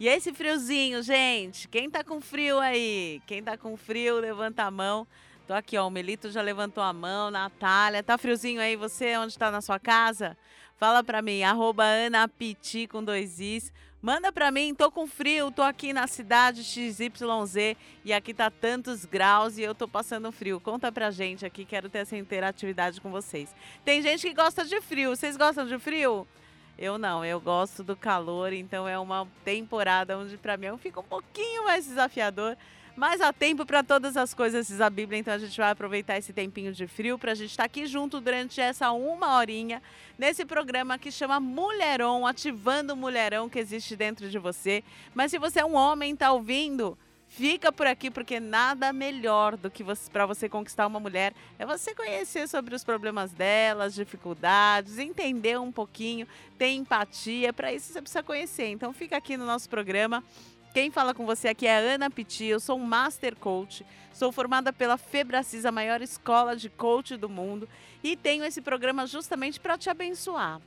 E esse friozinho, gente? Quem tá com frio aí? Quem tá com frio, levanta a mão. Tô aqui, ó. O Melito já levantou a mão. Natália, tá friozinho aí? Você, onde tá na sua casa? Fala pra mim, arroba Anapiti com dois Is. Manda pra mim, tô com frio, tô aqui na cidade XYZ e aqui tá tantos graus e eu tô passando frio. Conta pra gente aqui, quero ter essa interatividade com vocês. Tem gente que gosta de frio, vocês gostam de frio? Eu não, eu gosto do calor, então é uma temporada onde para mim fica um pouquinho mais desafiador. Mas há tempo para todas as coisas, diz a Bíblia, então a gente vai aproveitar esse tempinho de frio para a gente estar tá aqui junto durante essa uma horinha nesse programa que chama Mulherão, ativando o mulherão que existe dentro de você. Mas se você é um homem, está ouvindo, Fica por aqui porque nada melhor do que para você conquistar uma mulher é você conhecer sobre os problemas delas, dificuldades, entender um pouquinho, ter empatia. Para isso você precisa conhecer. Então fica aqui no nosso programa. Quem fala com você aqui é a Ana Piti, eu sou um Master Coach, sou formada pela Febracis, a maior escola de coach do mundo, e tenho esse programa justamente para te abençoar,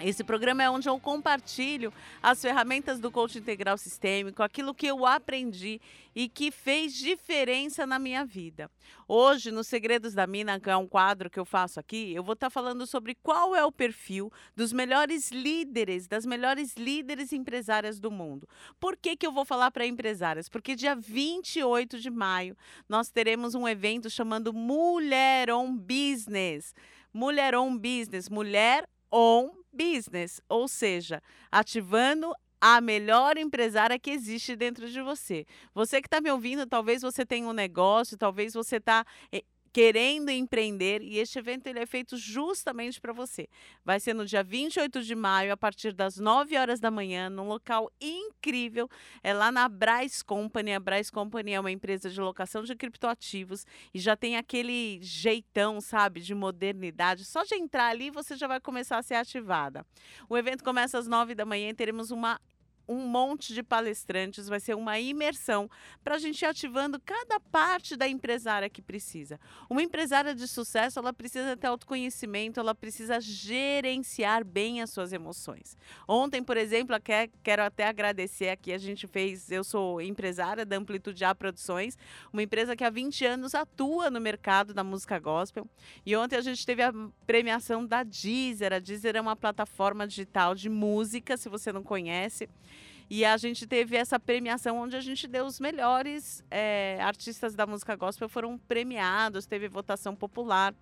esse programa é onde eu compartilho as ferramentas do coaching integral sistêmico, aquilo que eu aprendi e que fez diferença na minha vida. Hoje, no Segredos da Mina, que é um quadro que eu faço aqui, eu vou estar falando sobre qual é o perfil dos melhores líderes, das melhores líderes empresárias do mundo. Por que, que eu vou falar para empresárias? Porque dia 28 de maio nós teremos um evento chamando Mulher on Business. Mulher on Business, mulher on business, ou seja, ativando a melhor empresária que existe dentro de você. Você que está me ouvindo, talvez você tenha um negócio, talvez você está eh, querendo empreender e este evento ele é feito justamente para você. Vai ser no dia 28 de maio, a partir das 9 horas da manhã, num local incrível, é lá na Bryce Company. A Bryce Company é uma empresa de locação de criptoativos e já tem aquele jeitão, sabe, de modernidade. Só de entrar ali você já vai começar a ser ativada. O evento começa às 9 da manhã e teremos uma um monte de palestrantes, vai ser uma imersão para a gente ir ativando cada parte da empresária que precisa. Uma empresária de sucesso, ela precisa ter autoconhecimento, ela precisa gerenciar bem as suas emoções. Ontem, por exemplo, quero até agradecer aqui, a gente fez, eu sou empresária da Amplitude A Produções, uma empresa que há 20 anos atua no mercado da música gospel. E ontem a gente teve a premiação da Deezer. A Deezer é uma plataforma digital de música, se você não conhece. E a gente teve essa premiação onde a gente deu os melhores é, artistas da música gospel foram premiados, teve votação popular.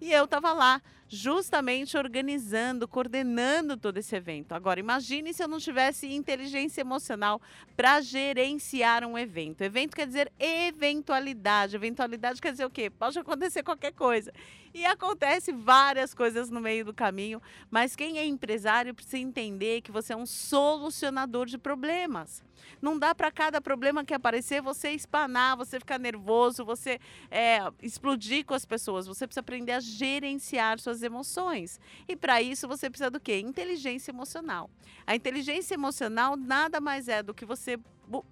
E eu estava lá, justamente organizando, coordenando todo esse evento. Agora, imagine se eu não tivesse inteligência emocional para gerenciar um evento. Evento quer dizer eventualidade. Eventualidade quer dizer o quê? Pode acontecer qualquer coisa. E acontece várias coisas no meio do caminho, mas quem é empresário precisa entender que você é um solucionador de problemas. Não dá para cada problema que aparecer você espanar, você ficar nervoso, você é, explodir com as pessoas. Você precisa aprender a gerenciar suas emoções. E para isso você precisa do quê? Inteligência emocional. A inteligência emocional nada mais é do que você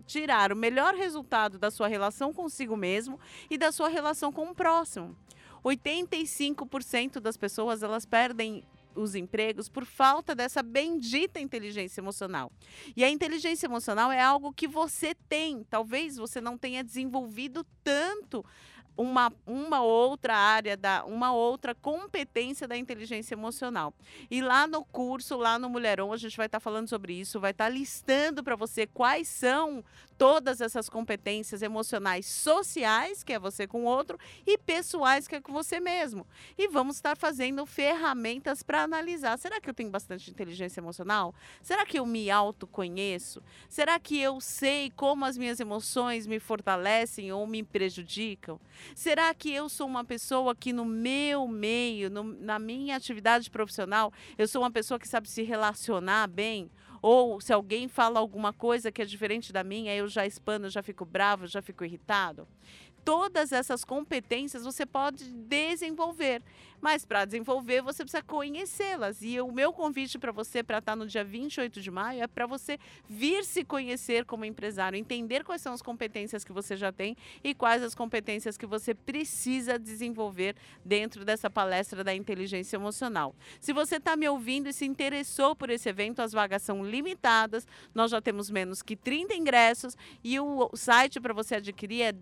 tirar o melhor resultado da sua relação consigo mesmo e da sua relação com o próximo. 85% das pessoas elas perdem os empregos por falta dessa bendita inteligência emocional. E a inteligência emocional é algo que você tem, talvez você não tenha desenvolvido tanto uma, uma outra área, da, uma outra competência da inteligência emocional. E lá no curso, lá no Mulherão, a gente vai estar tá falando sobre isso, vai estar tá listando para você quais são todas essas competências emocionais sociais, que é você com o outro, e pessoais, que é com você mesmo. E vamos estar fazendo ferramentas para analisar. Será que eu tenho bastante inteligência emocional? Será que eu me autoconheço? Será que eu sei como as minhas emoções me fortalecem ou me prejudicam? Será que eu sou uma pessoa que no meu meio, no, na minha atividade profissional, eu sou uma pessoa que sabe se relacionar bem? ou se alguém fala alguma coisa que é diferente da minha, eu já espano, já fico bravo, já fico irritado todas essas competências você pode desenvolver. Mas para desenvolver, você precisa conhecê-las. E o meu convite para você, para estar tá no dia 28 de maio, é para você vir se conhecer como empresário, entender quais são as competências que você já tem e quais as competências que você precisa desenvolver dentro dessa palestra da inteligência emocional. Se você está me ouvindo e se interessou por esse evento, as vagas são limitadas, nós já temos menos que 30 ingressos e o site para você adquirir é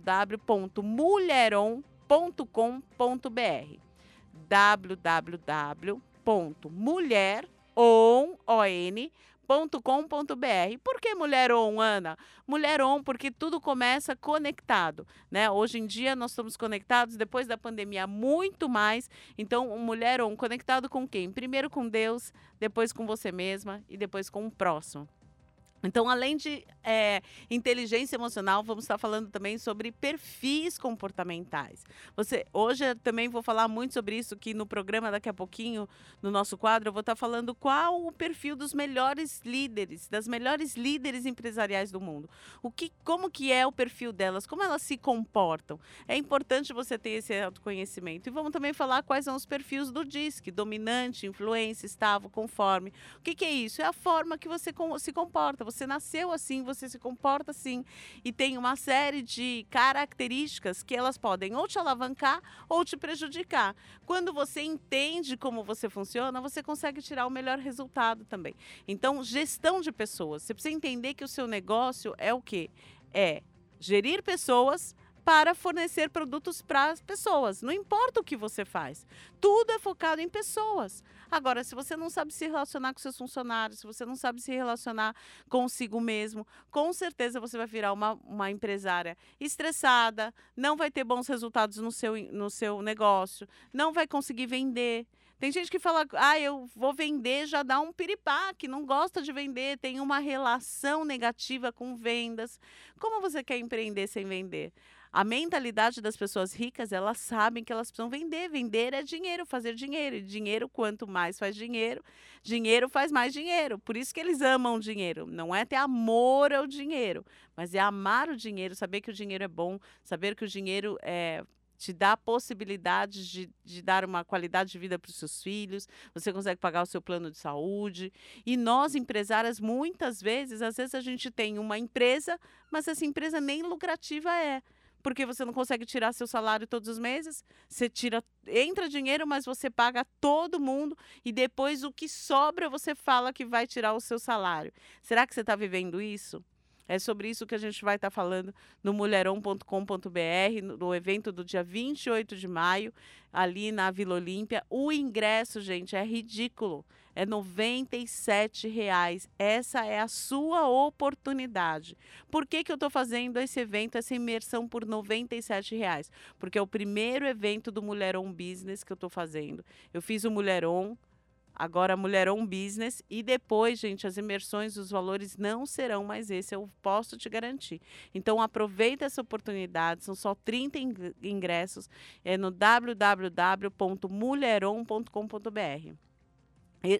www.mulheron.com.br www.mulheron.com.br. Por que Mulher On, Ana? Mulher On, porque tudo começa conectado, né? Hoje em dia nós estamos conectados, depois da pandemia, muito mais. Então, Mulher On, conectado com quem? Primeiro com Deus, depois com você mesma e depois com o próximo. Então, além de é, inteligência emocional, vamos estar falando também sobre perfis comportamentais. Você, hoje também vou falar muito sobre isso que no programa daqui a pouquinho, no nosso quadro, eu vou estar falando qual o perfil dos melhores líderes, das melhores líderes empresariais do mundo. O que, como que é o perfil delas, como elas se comportam. É importante você ter esse autoconhecimento. E vamos também falar quais são os perfis do DISC, dominante, influência, estável, conforme. O que, que é isso? É a forma que você se comporta você nasceu assim, você se comporta assim e tem uma série de características que elas podem ou te alavancar ou te prejudicar. Quando você entende como você funciona, você consegue tirar o melhor resultado também. Então, gestão de pessoas. Você precisa entender que o seu negócio é o quê? É gerir pessoas para fornecer produtos para as pessoas. Não importa o que você faz, tudo é focado em pessoas. Agora, se você não sabe se relacionar com seus funcionários, se você não sabe se relacionar consigo mesmo, com certeza você vai virar uma, uma empresária estressada, não vai ter bons resultados no seu, no seu negócio, não vai conseguir vender. Tem gente que fala, ah, eu vou vender, já dá um piripaque, não gosta de vender, tem uma relação negativa com vendas. Como você quer empreender sem vender? A mentalidade das pessoas ricas, elas sabem que elas precisam vender. Vender é dinheiro, fazer dinheiro. E dinheiro, quanto mais faz dinheiro, dinheiro faz mais dinheiro. Por isso que eles amam o dinheiro. Não é ter amor ao dinheiro, mas é amar o dinheiro, saber que o dinheiro é bom, saber que o dinheiro é te dá possibilidades de, de dar uma qualidade de vida para os seus filhos, você consegue pagar o seu plano de saúde. E nós, empresárias, muitas vezes, às vezes a gente tem uma empresa, mas essa empresa nem lucrativa é porque você não consegue tirar seu salário todos os meses. Você tira, entra dinheiro, mas você paga todo mundo e depois o que sobra você fala que vai tirar o seu salário. Será que você está vivendo isso? É sobre isso que a gente vai estar tá falando no mulheron.com.br, no evento do dia 28 de maio, ali na Vila Olímpia. O ingresso, gente, é ridículo. É 97 reais. Essa é a sua oportunidade. Por que, que eu estou fazendo esse evento, essa imersão por R$ 97? Reais? Porque é o primeiro evento do Mulheron Business que eu estou fazendo. Eu fiz o Mulheron Agora, Mulher On Business. E depois, gente, as imersões, os valores não serão mais esse, eu posso te garantir. Então, aproveita essa oportunidade. São só 30 ingressos. É no www.mulheron.com.br.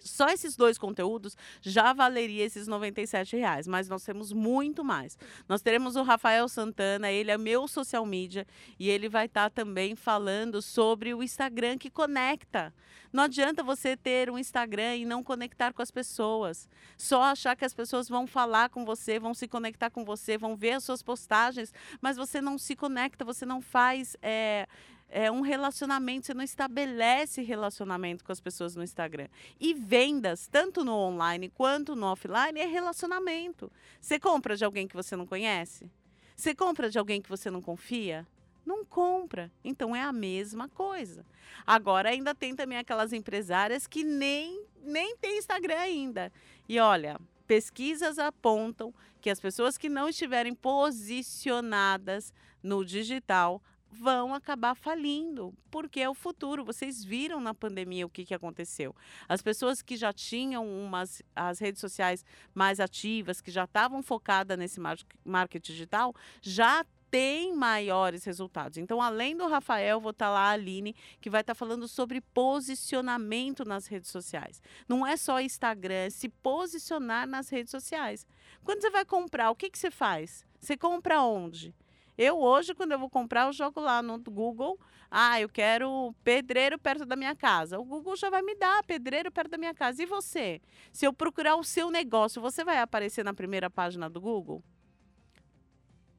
Só esses dois conteúdos já valeria esses R$ reais, mas nós temos muito mais. Nós teremos o Rafael Santana, ele é meu social media e ele vai estar tá também falando sobre o Instagram que conecta. Não adianta você ter um Instagram e não conectar com as pessoas. Só achar que as pessoas vão falar com você, vão se conectar com você, vão ver as suas postagens, mas você não se conecta, você não faz. É, é, um relacionamento, você não estabelece relacionamento com as pessoas no Instagram. E vendas, tanto no online quanto no offline, é relacionamento. Você compra de alguém que você não conhece? Você compra de alguém que você não confia? Não compra. Então é a mesma coisa. Agora ainda tem também aquelas empresárias que nem, nem tem Instagram ainda. E olha, pesquisas apontam que as pessoas que não estiverem posicionadas no digital vão acabar falindo, porque é o futuro. Vocês viram na pandemia o que, que aconteceu. As pessoas que já tinham umas, as redes sociais mais ativas, que já estavam focadas nesse marketing digital, já tem maiores resultados. Então, além do Rafael, vou estar tá lá a Aline, que vai estar tá falando sobre posicionamento nas redes sociais. Não é só Instagram, é se posicionar nas redes sociais. Quando você vai comprar, o que, que você faz? Você compra onde? Eu hoje, quando eu vou comprar, eu jogo lá no Google. Ah, eu quero pedreiro perto da minha casa. O Google já vai me dar pedreiro perto da minha casa. E você? Se eu procurar o seu negócio, você vai aparecer na primeira página do Google?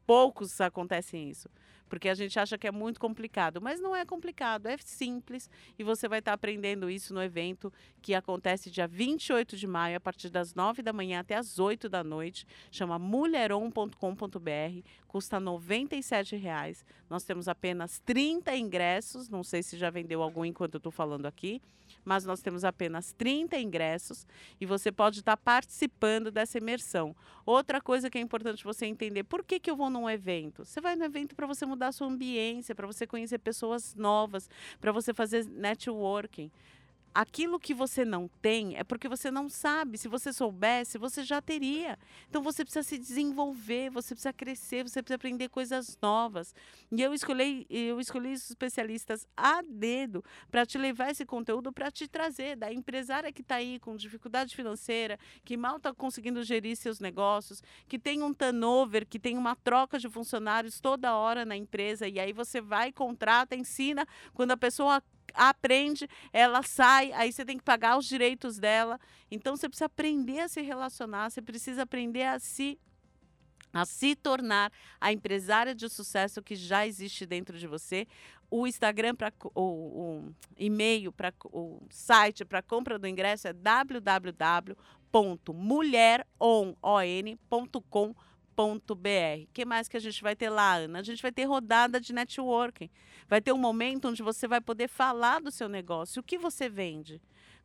Poucos acontecem isso porque a gente acha que é muito complicado, mas não é complicado, é simples e você vai estar aprendendo isso no evento que acontece dia 28 de maio, a partir das 9 da manhã até as 8 da noite, chama mulheron.com.br, custa 97 reais. Nós temos apenas 30 ingressos, não sei se já vendeu algum enquanto eu estou falando aqui, mas nós temos apenas 30 ingressos e você pode estar participando dessa imersão. Outra coisa que é importante você entender, por que, que eu vou num evento? Você vai no evento para você mudar a sua ambiência, para você conhecer pessoas novas, para você fazer networking aquilo que você não tem é porque você não sabe. Se você soubesse, você já teria. Então você precisa se desenvolver, você precisa crescer, você precisa aprender coisas novas. E eu escolhi, eu escolhi especialistas a dedo para te levar esse conteúdo para te trazer da empresária que está aí com dificuldade financeira, que mal está conseguindo gerir seus negócios, que tem um turnover, que tem uma troca de funcionários toda hora na empresa e aí você vai contrata, ensina quando a pessoa aprende, ela sai, aí você tem que pagar os direitos dela. Então você precisa aprender a se relacionar, você precisa aprender a se a se tornar a empresária de sucesso que já existe dentro de você. O Instagram para o, o e-mail para o site para compra do ingresso é www.mulheron.com.br o que mais que a gente vai ter lá, Ana? A gente vai ter rodada de networking. Vai ter um momento onde você vai poder falar do seu negócio. O que você vende?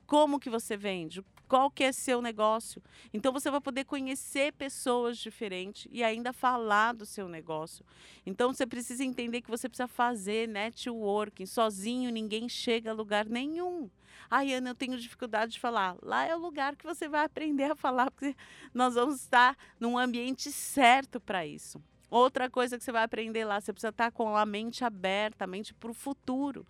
Como que você vende? Qual que é seu negócio? Então você vai poder conhecer pessoas diferentes e ainda falar do seu negócio. Então você precisa entender que você precisa fazer networking. Sozinho ninguém chega a lugar nenhum. Ai, Ana, eu tenho dificuldade de falar. Lá é o lugar que você vai aprender a falar, porque nós vamos estar num ambiente certo para isso. Outra coisa que você vai aprender lá, você precisa estar com a mente aberta, a mente para o futuro.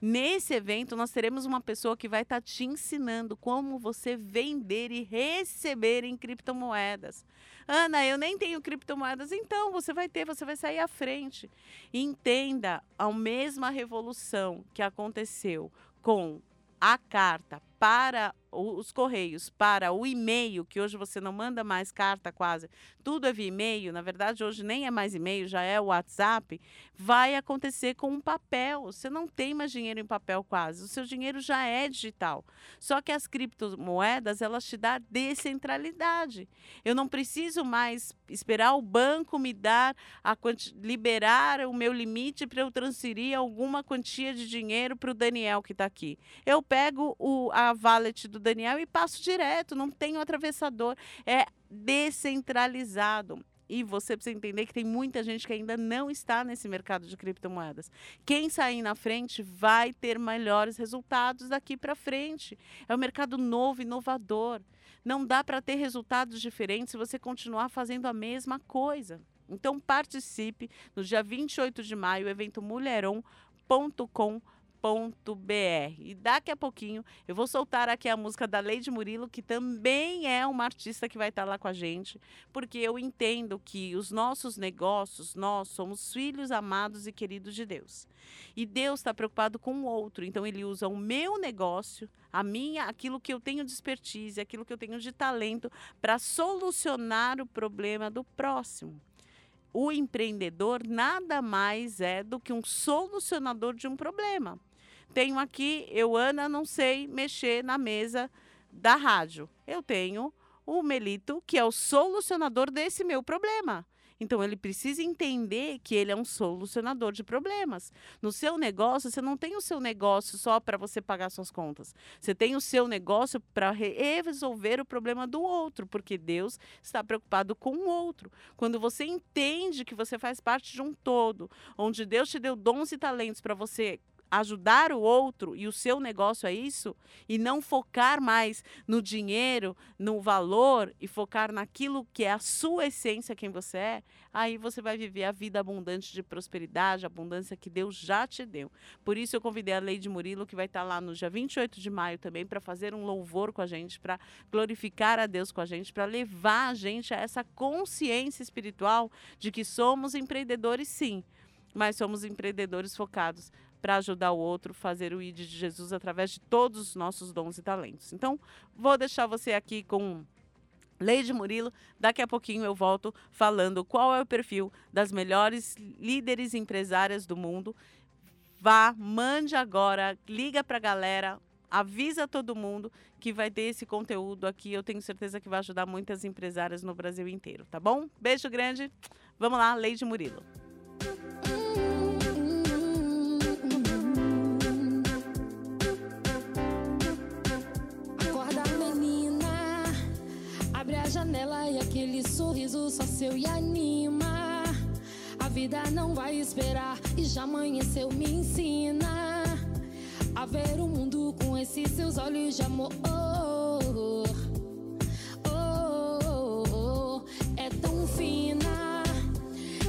Nesse evento, nós teremos uma pessoa que vai estar te ensinando como você vender e receber em criptomoedas. Ana, eu nem tenho criptomoedas, então você vai ter, você vai sair à frente. Entenda a mesma revolução que aconteceu com a carta para os correios para o e-mail, que hoje você não manda mais carta quase, tudo é via e-mail, na verdade hoje nem é mais e-mail, já é o WhatsApp, vai acontecer com um papel. Você não tem mais dinheiro em papel quase, o seu dinheiro já é digital. Só que as criptomoedas, elas te dão descentralidade. Eu não preciso mais esperar o banco me dar a liberar o meu limite para eu transferir alguma quantia de dinheiro para o Daniel que está aqui. Eu pego o, a wallet do Daniel e passo direto, não tem atravessador. É descentralizado. E você precisa entender que tem muita gente que ainda não está nesse mercado de criptomoedas. Quem sair na frente vai ter melhores resultados daqui para frente. É um mercado novo, inovador. Não dá para ter resultados diferentes se você continuar fazendo a mesma coisa. Então participe no dia 28 de maio, evento mulheron.com.br www.murilo.br. E daqui a pouquinho eu vou soltar aqui a música da Lady Murilo, que também é uma artista que vai estar lá com a gente, porque eu entendo que os nossos negócios, nós somos filhos amados e queridos de Deus. E Deus está preocupado com o outro, então ele usa o meu negócio, a minha, aquilo que eu tenho de expertise, aquilo que eu tenho de talento para solucionar o problema do próximo o empreendedor nada mais é do que um solucionador de um problema. Tenho aqui, eu, Ana, não sei mexer na mesa da rádio. Eu tenho o Melito, que é o solucionador desse meu problema. Então ele precisa entender que ele é um solucionador de problemas. No seu negócio, você não tem o seu negócio só para você pagar suas contas. Você tem o seu negócio para resolver o problema do outro, porque Deus está preocupado com o outro. Quando você entende que você faz parte de um todo, onde Deus te deu dons e talentos para você ajudar o outro e o seu negócio é isso, e não focar mais no dinheiro, no valor e focar naquilo que é a sua essência, quem você é, aí você vai viver a vida abundante de prosperidade, abundância que Deus já te deu. Por isso eu convidei a Leide Murilo, que vai estar lá no dia 28 de maio também, para fazer um louvor com a gente, para glorificar a Deus com a gente, para levar a gente a essa consciência espiritual de que somos empreendedores sim, mas somos empreendedores focados para ajudar o outro, fazer o ID de Jesus através de todos os nossos dons e talentos. Então, vou deixar você aqui com Leide Murilo. Daqui a pouquinho eu volto falando qual é o perfil das melhores líderes empresárias do mundo. Vá, mande agora, liga para a galera, avisa todo mundo que vai ter esse conteúdo aqui. Eu tenho certeza que vai ajudar muitas empresárias no Brasil inteiro, tá bom? Beijo grande. Vamos lá, Leide Murilo. Janela e aquele sorriso só seu e anima. A vida não vai esperar e já amanheceu, me ensina a ver o mundo com esses seus olhos de amor. Oh, oh, oh, é tão fina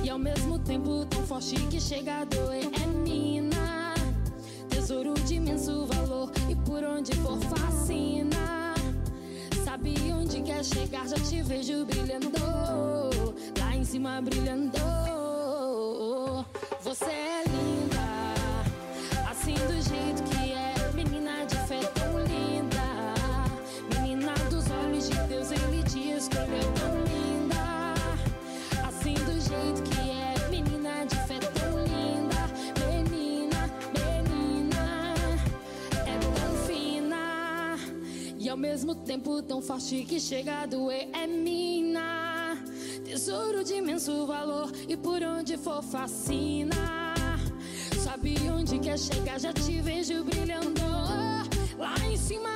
e ao mesmo tempo tão forte que chega a doer. É mina, tesouro de imenso valor e por onde for fascina sabe onde quer chegar, já te vejo brilhando. Lá em cima brilhando. Você é mesmo tempo tão forte que chega a doer é mina. Tesouro de imenso valor e por onde for fascina. Sabe onde quer chegar, já te vejo brilhando. Lá em cima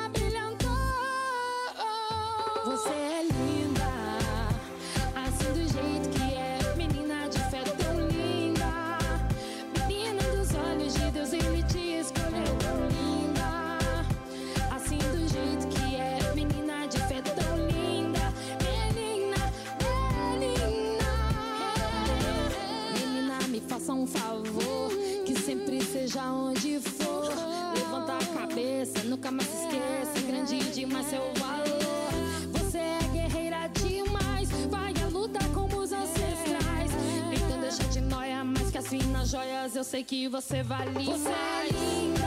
seja onde for. Levanta a cabeça, nunca mais se esqueça. Grande demais seu valor. Você é guerreira demais. Vai a luta como os ancestrais. Então deixa de noia, mas que assim nas joias eu sei que você vale Você é linda.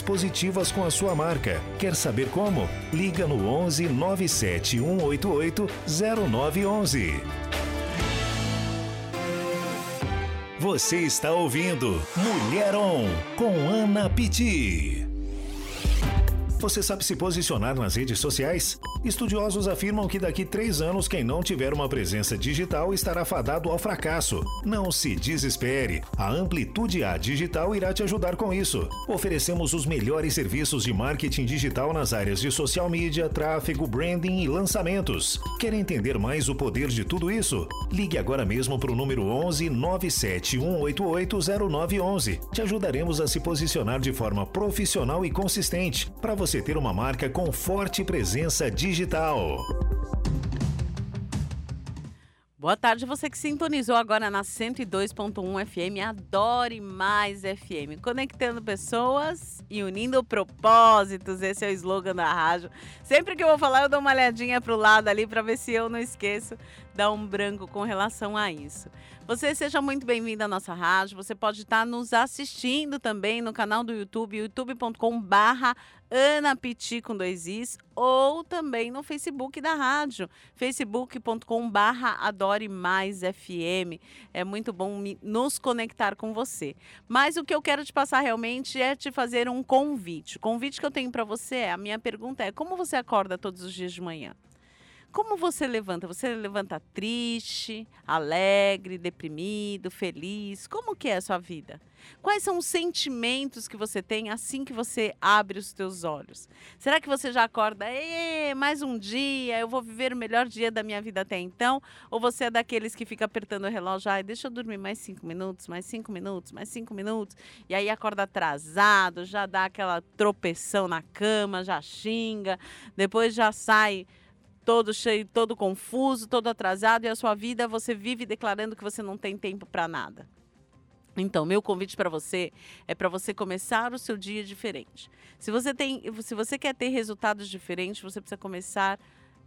positivas com a sua marca. Quer saber como? Liga no 11 97 188 0911. Você está ouvindo Mulher On com Ana Pitti. Você sabe se posicionar nas redes sociais? Estudiosos afirmam que daqui três anos, quem não tiver uma presença digital estará fadado ao fracasso. Não se desespere. A Amplitude A Digital irá te ajudar com isso. Oferecemos os melhores serviços de marketing digital nas áreas de social media, tráfego, branding e lançamentos. Quer entender mais o poder de tudo isso? Ligue agora mesmo para o número 11 97 188 0911. Te ajudaremos a se posicionar de forma profissional e consistente para você você ter uma marca com forte presença digital. Boa tarde, você que sintonizou agora na 102.1 FM, Adore Mais FM, conectando pessoas e unindo propósitos. Esse é o slogan da rádio. Sempre que eu vou falar, eu dou uma olhadinha pro lado ali para ver se eu não esqueço, dar um branco com relação a isso. Você seja muito bem-vindo à nossa rádio. Você pode estar nos assistindo também no canal do YouTube, youtube.com/barra Ana Piti com dois Is, ou também no Facebook da rádio, facebook.com Adore Mais FM. É muito bom nos conectar com você. Mas o que eu quero te passar realmente é te fazer um convite. O convite que eu tenho para você é, a minha pergunta é, como você acorda todos os dias de manhã? Como você levanta? Você levanta triste, alegre, deprimido, feliz? Como que é a sua vida? Quais são os sentimentos que você tem assim que você abre os teus olhos? Será que você já acorda, mais um dia, eu vou viver o melhor dia da minha vida até então? Ou você é daqueles que fica apertando o relógio, ai, deixa eu dormir mais cinco minutos, mais cinco minutos, mais cinco minutos, e aí acorda atrasado, já dá aquela tropeção na cama, já xinga, depois já sai todo cheio, todo confuso, todo atrasado e a sua vida você vive declarando que você não tem tempo para nada. Então, meu convite para você é para você começar o seu dia diferente. Se você tem, se você quer ter resultados diferentes, você precisa começar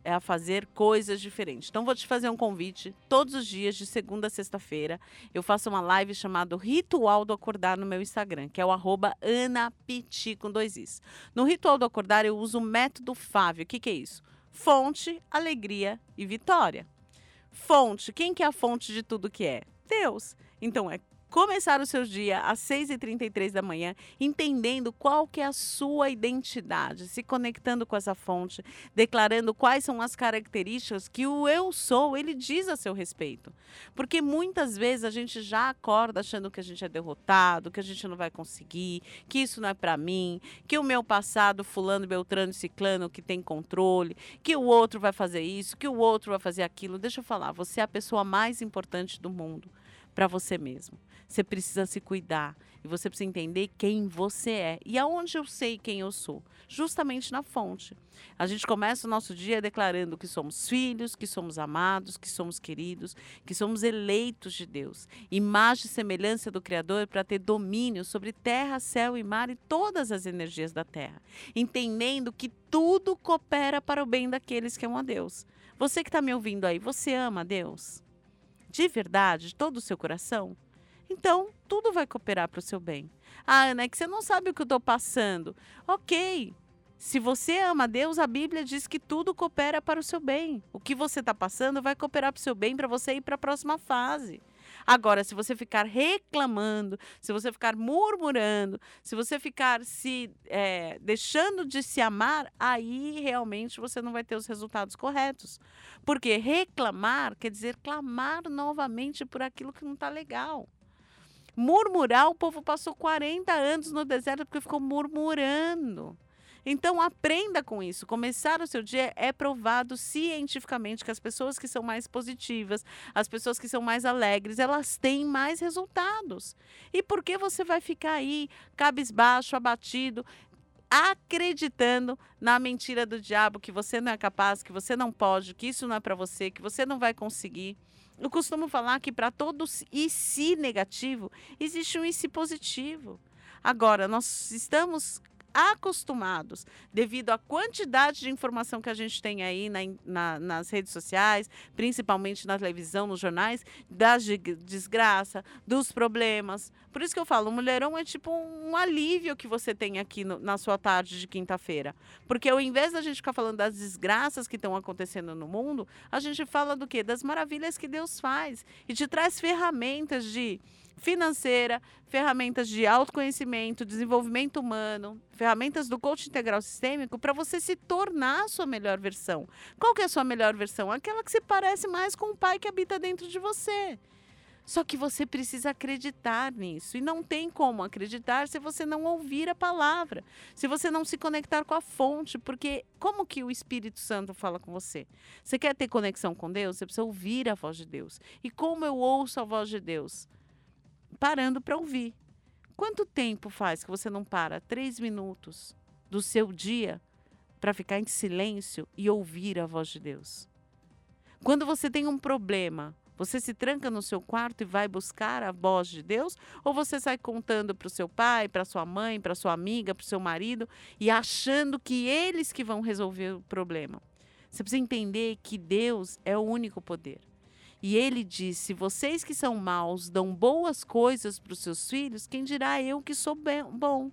é, a fazer coisas diferentes. Então, vou te fazer um convite todos os dias, de segunda a sexta-feira. Eu faço uma live chamada Ritual do Acordar no meu Instagram, que é o anapiti com dois is. No Ritual do Acordar, eu uso o método Fávio. O que, que é isso? Fonte, alegria e vitória. Fonte, quem que é a fonte de tudo que é? Deus. Então é começar o seu dia às 6h33 da manhã, entendendo qual que é a sua identidade, se conectando com essa fonte, declarando quais são as características que o eu sou, ele diz a seu respeito. Porque muitas vezes a gente já acorda achando que a gente é derrotado, que a gente não vai conseguir, que isso não é para mim, que o meu passado, fulano, beltrano, ciclano, que tem controle, que o outro vai fazer isso, que o outro vai fazer aquilo. Deixa eu falar, você é a pessoa mais importante do mundo para você mesmo. Você precisa se cuidar e você precisa entender quem você é. E aonde eu sei quem eu sou? Justamente na fonte. A gente começa o nosso dia declarando que somos filhos, que somos amados, que somos queridos, que somos eleitos de Deus. Imagem e semelhança do Criador para ter domínio sobre terra, céu e mar e todas as energias da terra. Entendendo que tudo coopera para o bem daqueles que amam a Deus. Você que está me ouvindo aí, você ama a Deus? De verdade, de todo o seu coração? Então, tudo vai cooperar para o seu bem. Ah, Ana, é que você não sabe o que eu estou passando. Ok. Se você ama Deus, a Bíblia diz que tudo coopera para o seu bem. O que você está passando vai cooperar para o seu bem para você ir para a próxima fase. Agora, se você ficar reclamando, se você ficar murmurando, se você ficar se é, deixando de se amar, aí realmente você não vai ter os resultados corretos. Porque reclamar quer dizer clamar novamente por aquilo que não está legal. Murmurar, o povo passou 40 anos no deserto porque ficou murmurando. Então aprenda com isso. Começar o seu dia é provado cientificamente que as pessoas que são mais positivas, as pessoas que são mais alegres, elas têm mais resultados. E por que você vai ficar aí cabisbaixo, abatido, acreditando na mentira do diabo que você não é capaz, que você não pode, que isso não é para você, que você não vai conseguir? Eu costumo falar que para todo e se negativo, existe um e se positivo. Agora, nós estamos acostumados, devido à quantidade de informação que a gente tem aí na, na, nas redes sociais, principalmente na televisão, nos jornais, de, desgraça, dos problemas. Por isso que eu falo, o mulherão é tipo um alívio que você tem aqui no, na sua tarde de quinta-feira. Porque ao invés da gente ficar falando das desgraças que estão acontecendo no mundo, a gente fala do quê? Das maravilhas que Deus faz e te traz ferramentas de financeira, ferramentas de autoconhecimento, desenvolvimento humano, ferramentas do coach integral sistêmico para você se tornar a sua melhor versão. Qual que é a sua melhor versão? Aquela que se parece mais com o pai que habita dentro de você. Só que você precisa acreditar nisso. E não tem como acreditar se você não ouvir a palavra, se você não se conectar com a fonte. Porque como que o Espírito Santo fala com você? Você quer ter conexão com Deus? Você precisa ouvir a voz de Deus. E como eu ouço a voz de Deus? Parando para ouvir. Quanto tempo faz que você não para? Três minutos, do seu dia para ficar em silêncio e ouvir a voz de Deus? Quando você tem um problema, você se tranca no seu quarto e vai buscar a voz de Deus? Ou você sai contando para o seu pai, para sua mãe, para sua amiga, para o seu marido e achando que eles que vão resolver o problema? Você precisa entender que Deus é o único poder. E ele diz: se vocês que são maus dão boas coisas para os seus filhos, quem dirá eu que sou bom?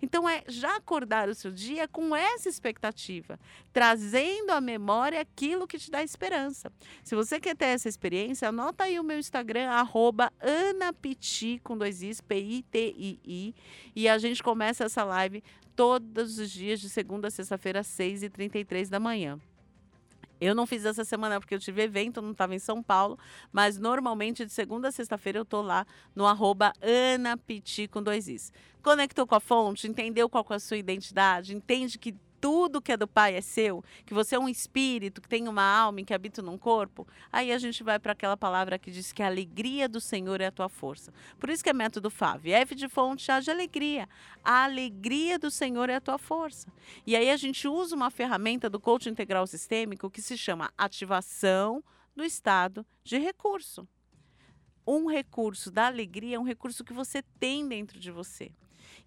Então, é já acordar o seu dia com essa expectativa, trazendo à memória aquilo que te dá esperança. Se você quer ter essa experiência, anota aí o meu Instagram, anapiti, com dois i's, P-I-T-I-I, e a gente começa essa live todos os dias, de segunda a sexta-feira, às 6h33 da manhã. Eu não fiz essa semana porque eu tive evento, não estava em São Paulo, mas normalmente de segunda a sexta-feira eu tô lá no arroba anapiti com dois is. Conectou com a fonte, entendeu qual é a sua identidade, entende que tudo que é do Pai é seu, que você é um espírito, que tem uma alma e que habita num corpo, aí a gente vai para aquela palavra que diz que a alegria do Senhor é a tua força. Por isso que é método FAV. F de fonte, A de alegria. A alegria do Senhor é a tua força. E aí a gente usa uma ferramenta do coaching integral sistêmico que se chama ativação do estado de recurso. Um recurso da alegria é um recurso que você tem dentro de você.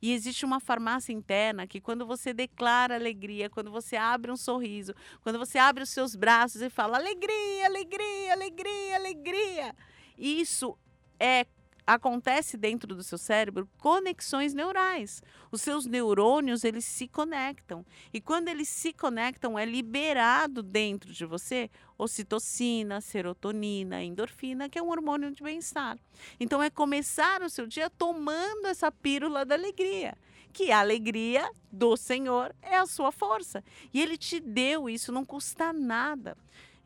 E existe uma farmácia interna que, quando você declara alegria, quando você abre um sorriso, quando você abre os seus braços e fala alegria, alegria, alegria, alegria, isso é acontece dentro do seu cérebro conexões neurais. Os seus neurônios, eles se conectam. E quando eles se conectam, é liberado dentro de você ocitocina, serotonina, endorfina, que é um hormônio de bem-estar. Então é começar o seu dia tomando essa pílula da alegria que a alegria do Senhor é a sua força. E ele te deu isso, não custa nada.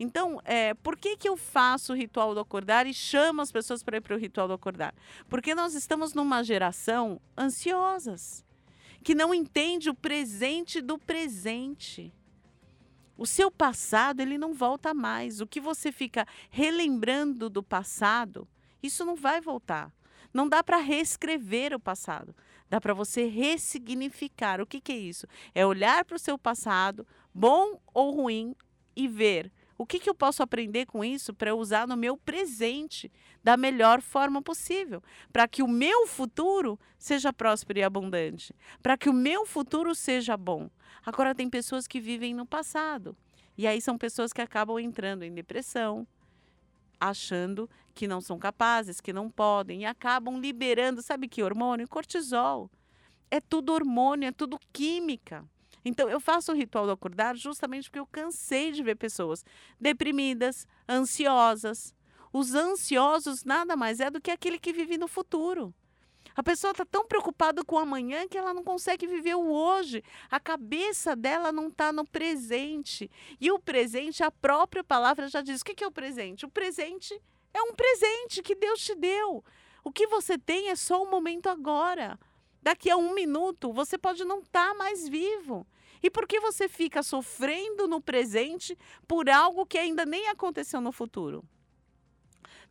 Então, é, por que, que eu faço o ritual do acordar e chamo as pessoas para ir para o ritual do acordar? Porque nós estamos numa geração ansiosas, que não entende o presente do presente. O seu passado, ele não volta mais. O que você fica relembrando do passado, isso não vai voltar. Não dá para reescrever o passado. Dá para você ressignificar. O que, que é isso? É olhar para o seu passado, bom ou ruim, e ver o que, que eu posso aprender com isso para usar no meu presente da melhor forma possível? Para que o meu futuro seja próspero e abundante. Para que o meu futuro seja bom. Agora, tem pessoas que vivem no passado. E aí são pessoas que acabam entrando em depressão, achando que não são capazes, que não podem, e acabam liberando, sabe que hormônio? Cortisol. É tudo hormônio, é tudo química. Então, eu faço o ritual do acordar justamente porque eu cansei de ver pessoas deprimidas, ansiosas. Os ansiosos nada mais é do que aquele que vive no futuro. A pessoa está tão preocupada com o amanhã que ela não consegue viver o hoje. A cabeça dela não está no presente. E o presente, a própria palavra já diz: o que é o presente? O presente é um presente que Deus te deu. O que você tem é só o momento agora. Daqui a um minuto você pode não estar tá mais vivo. E por que você fica sofrendo no presente por algo que ainda nem aconteceu no futuro?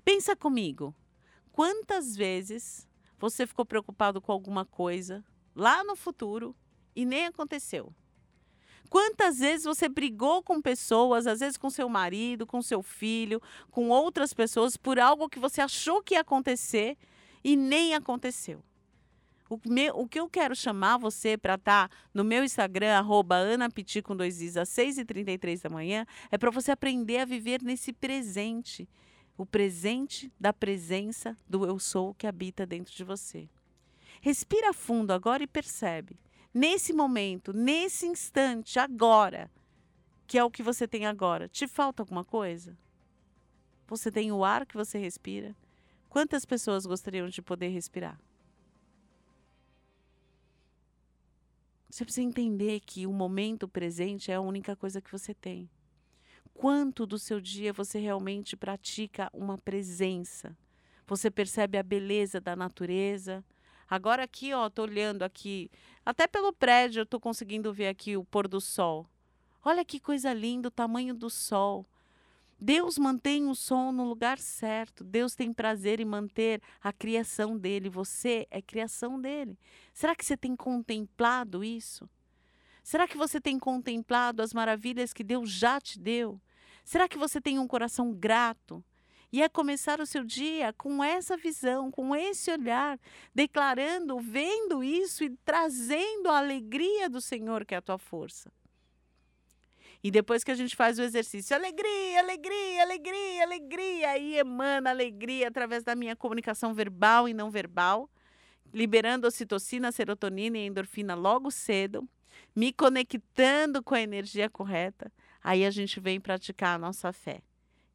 Pensa comigo. Quantas vezes você ficou preocupado com alguma coisa lá no futuro e nem aconteceu? Quantas vezes você brigou com pessoas, às vezes com seu marido, com seu filho, com outras pessoas, por algo que você achou que ia acontecer e nem aconteceu? O, o que eu quero chamar você para estar tá no meu Instagram, arroba anapiti com dois is, às 6h33 da manhã, é para você aprender a viver nesse presente. O presente da presença do eu sou que habita dentro de você. Respira fundo agora e percebe. Nesse momento, nesse instante, agora, que é o que você tem agora, te falta alguma coisa? Você tem o ar que você respira? Quantas pessoas gostariam de poder respirar? Você precisa entender que o momento presente é a única coisa que você tem. Quanto do seu dia você realmente pratica uma presença? Você percebe a beleza da natureza? Agora aqui, ó, tô olhando aqui, até pelo prédio eu tô conseguindo ver aqui o pôr do sol. Olha que coisa linda o tamanho do sol. Deus mantém o som no lugar certo. Deus tem prazer em manter a criação dele. Você é criação dele. Será que você tem contemplado isso? Será que você tem contemplado as maravilhas que Deus já te deu? Será que você tem um coração grato? E é começar o seu dia com essa visão, com esse olhar, declarando, vendo isso e trazendo a alegria do Senhor, que é a tua força. E depois que a gente faz o exercício, alegria, alegria, alegria, alegria, aí emana alegria através da minha comunicação verbal e não verbal, liberando ocitocina, serotonina e endorfina logo cedo, me conectando com a energia correta. Aí a gente vem praticar a nossa fé,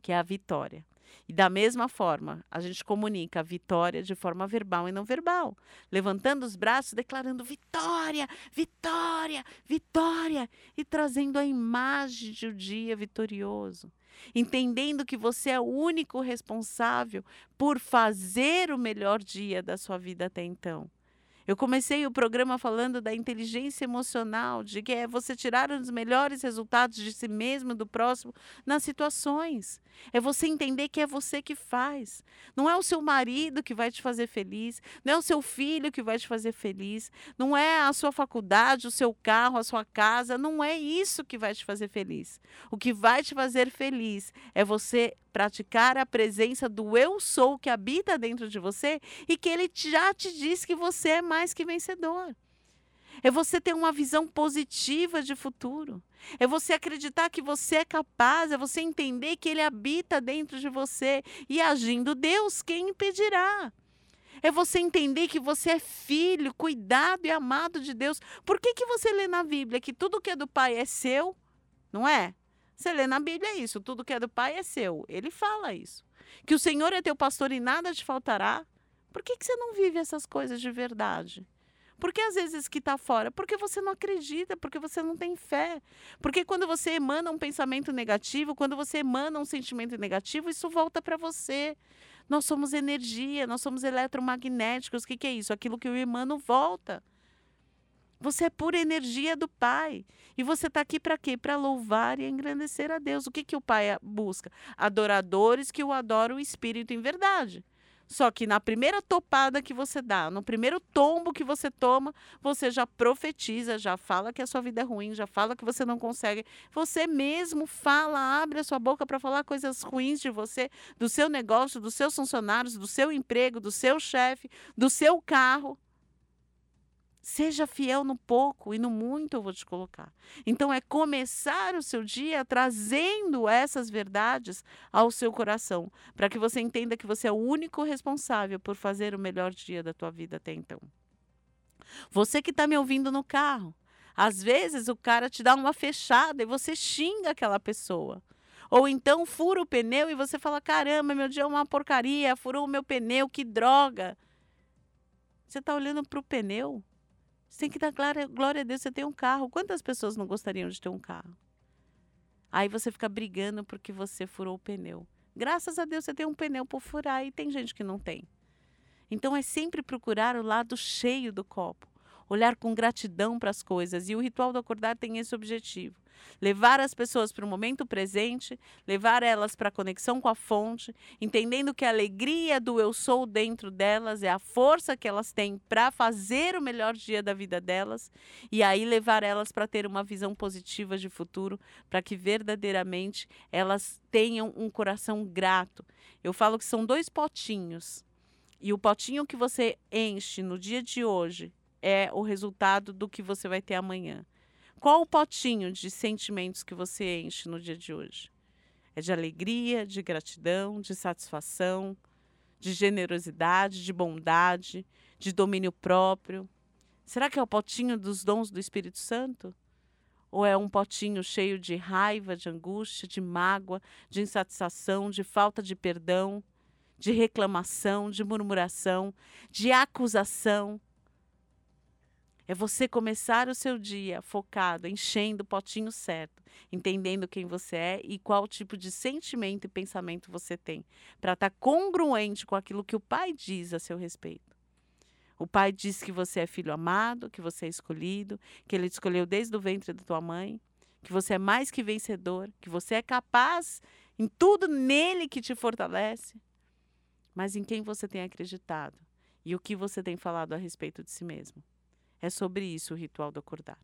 que é a vitória. E da mesma forma, a gente comunica a vitória de forma verbal e não verbal, levantando os braços, declarando vitória, vitória, vitória e trazendo a imagem de um dia vitorioso. Entendendo que você é o único responsável por fazer o melhor dia da sua vida até então. Eu comecei o programa falando da inteligência emocional, de que é você tirar os melhores resultados de si mesmo e do próximo nas situações. É você entender que é você que faz. Não é o seu marido que vai te fazer feliz, não é o seu filho que vai te fazer feliz, não é a sua faculdade, o seu carro, a sua casa, não é isso que vai te fazer feliz. O que vai te fazer feliz é você praticar a presença do eu sou que habita dentro de você e que ele já te diz que você é mais que vencedor. É você ter uma visão positiva de futuro. É você acreditar que você é capaz, é você entender que ele habita dentro de você e agindo Deus, quem impedirá? É você entender que você é filho, cuidado e amado de Deus. Por que, que você lê na Bíblia que tudo que é do Pai é seu? Não é? Você lê na Bíblia isso, tudo que é do Pai é seu. Ele fala isso. Que o Senhor é teu pastor e nada te faltará. Por que, que você não vive essas coisas de verdade? Porque às vezes que está fora, porque você não acredita, porque você não tem fé. Porque quando você emana um pensamento negativo, quando você emana um sentimento negativo, isso volta para você. Nós somos energia, nós somos eletromagnéticos. O que, que é isso? Aquilo que eu emano volta. Você é pura energia do Pai. E você está aqui para quê? Para louvar e engrandecer a Deus. O que, que o Pai busca? Adoradores que o adoram o Espírito em verdade. Só que na primeira topada que você dá, no primeiro tombo que você toma, você já profetiza, já fala que a sua vida é ruim, já fala que você não consegue. Você mesmo fala, abre a sua boca para falar coisas ruins de você, do seu negócio, dos seus funcionários, do seu emprego, do seu chefe, do seu carro. Seja fiel no pouco e no muito eu vou te colocar. Então é começar o seu dia trazendo essas verdades ao seu coração, para que você entenda que você é o único responsável por fazer o melhor dia da tua vida até então. Você que está me ouvindo no carro, às vezes o cara te dá uma fechada e você xinga aquela pessoa. Ou então fura o pneu e você fala: caramba, meu dia é uma porcaria, furou o meu pneu, que droga. Você está olhando para o pneu? Você tem que dar glória, glória a Deus, você tem um carro. Quantas pessoas não gostariam de ter um carro? Aí você fica brigando porque você furou o pneu. Graças a Deus você tem um pneu por furar e tem gente que não tem. Então é sempre procurar o lado cheio do copo, olhar com gratidão para as coisas. E o ritual do acordar tem esse objetivo levar as pessoas para o momento presente, levar elas para a conexão com a fonte, entendendo que a alegria do eu sou dentro delas é a força que elas têm para fazer o melhor dia da vida delas, e aí levar elas para ter uma visão positiva de futuro, para que verdadeiramente elas tenham um coração grato. Eu falo que são dois potinhos. E o potinho que você enche no dia de hoje é o resultado do que você vai ter amanhã. Qual o potinho de sentimentos que você enche no dia de hoje? É de alegria, de gratidão, de satisfação, de generosidade, de bondade, de domínio próprio? Será que é o potinho dos dons do Espírito Santo? Ou é um potinho cheio de raiva, de angústia, de mágoa, de insatisfação, de falta de perdão, de reclamação, de murmuração, de acusação, é você começar o seu dia focado, enchendo o potinho certo, entendendo quem você é e qual tipo de sentimento e pensamento você tem, para estar tá congruente com aquilo que o Pai diz a seu respeito. O Pai diz que você é filho amado, que você é escolhido, que Ele te escolheu desde o ventre da tua mãe, que você é mais que vencedor, que você é capaz em tudo nele que te fortalece, mas em quem você tem acreditado e o que você tem falado a respeito de si mesmo. É sobre isso o ritual do acordar.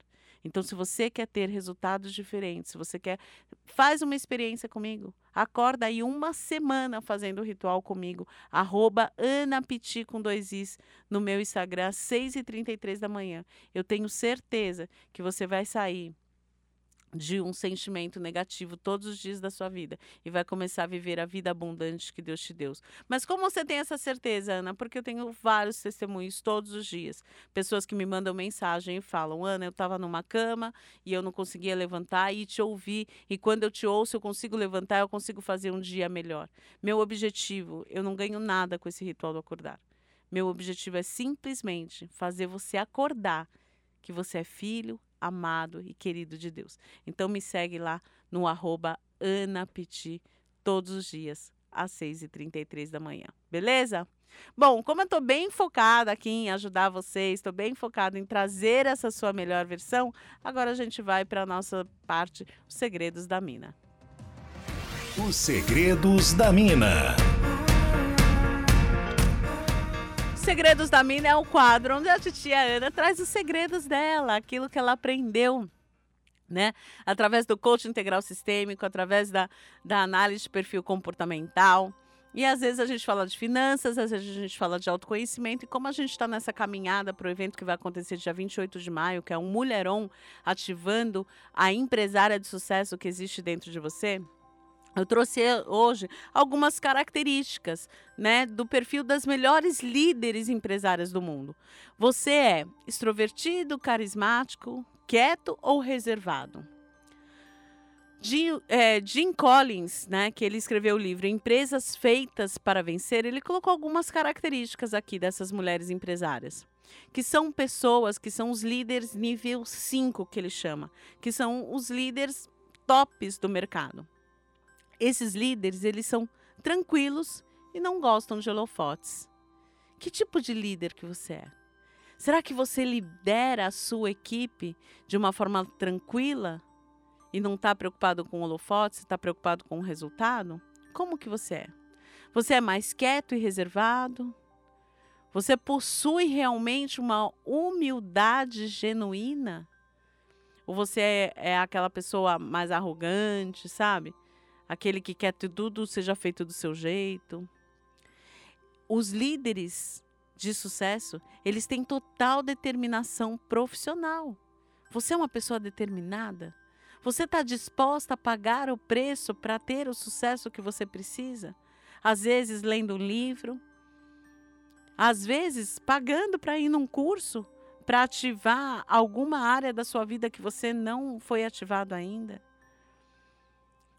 Então, se você quer ter resultados diferentes, se você quer, faz uma experiência comigo. Acorda aí uma semana fazendo o ritual comigo. Arroba Anapiti com dois Is no meu Instagram, às 6h33 da manhã. Eu tenho certeza que você vai sair de um sentimento negativo todos os dias da sua vida e vai começar a viver a vida abundante que Deus te deu. Mas como você tem essa certeza, Ana? Porque eu tenho vários testemunhos todos os dias. Pessoas que me mandam mensagem e falam: Ana, eu estava numa cama e eu não conseguia levantar e te ouvi. E quando eu te ouço, eu consigo levantar, eu consigo fazer um dia melhor. Meu objetivo, eu não ganho nada com esse ritual do acordar. Meu objetivo é simplesmente fazer você acordar que você é filho, amado e querido de Deus. Então me segue lá no arroba Anapiti todos os dias às 6h33 da manhã. Beleza? Bom, como eu estou bem focada aqui em ajudar vocês, estou bem focada em trazer essa sua melhor versão, agora a gente vai para a nossa parte, os segredos da mina. Os segredos da mina. Segredos da Mina é o quadro onde a titia Ana traz os segredos dela, aquilo que ela aprendeu né? Através do coaching integral sistêmico, através da, da análise de perfil comportamental. E às vezes a gente fala de finanças, às vezes a gente fala de autoconhecimento. E como a gente está nessa caminhada para o evento que vai acontecer dia 28 de maio, que é um Mulheron ativando a empresária de sucesso que existe dentro de você, eu trouxe hoje algumas características né, do perfil das melhores líderes empresárias do mundo. Você é extrovertido, carismático, quieto ou reservado? Jim, é, Jim, Collins, né, que ele escreveu o livro Empresas Feitas para Vencer, ele colocou algumas características aqui dessas mulheres empresárias, que são pessoas que são os líderes nível 5, que ele chama, que são os líderes tops do mercado esses líderes, eles são tranquilos e não gostam de holofotes. Que tipo de líder que você é? Será que você lidera a sua equipe de uma forma tranquila e não está preocupado com holofotes, está preocupado com o resultado? Como que você é? Você é mais quieto e reservado? Você possui realmente uma humildade genuína? Ou você é, é aquela pessoa mais arrogante, sabe? Aquele que quer que tudo seja feito do seu jeito. Os líderes de sucesso, eles têm total determinação profissional. Você é uma pessoa determinada? Você está disposta a pagar o preço para ter o sucesso que você precisa? Às vezes lendo um livro, às vezes pagando para ir num curso para ativar alguma área da sua vida que você não foi ativado ainda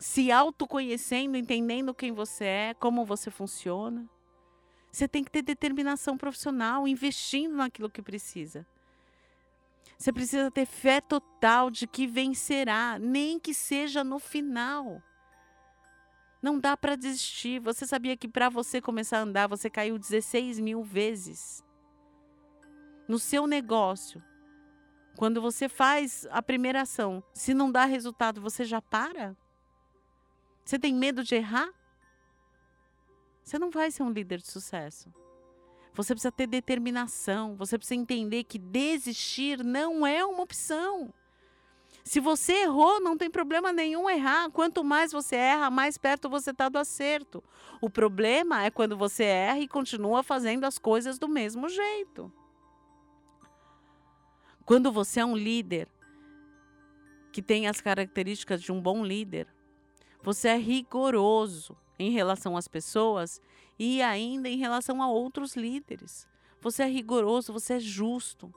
se autoconhecendo, entendendo quem você é, como você funciona. Você tem que ter determinação profissional, investindo naquilo que precisa. Você precisa ter fé total de que vencerá, nem que seja no final. Não dá para desistir. Você sabia que para você começar a andar, você caiu 16 mil vezes. No seu negócio, quando você faz a primeira ação, se não dá resultado, você já para? Você tem medo de errar? Você não vai ser um líder de sucesso. Você precisa ter determinação, você precisa entender que desistir não é uma opção. Se você errou, não tem problema nenhum errar. Quanto mais você erra, mais perto você está do acerto. O problema é quando você erra e continua fazendo as coisas do mesmo jeito. Quando você é um líder que tem as características de um bom líder, você é rigoroso em relação às pessoas e ainda em relação a outros líderes. Você é rigoroso, você é justo.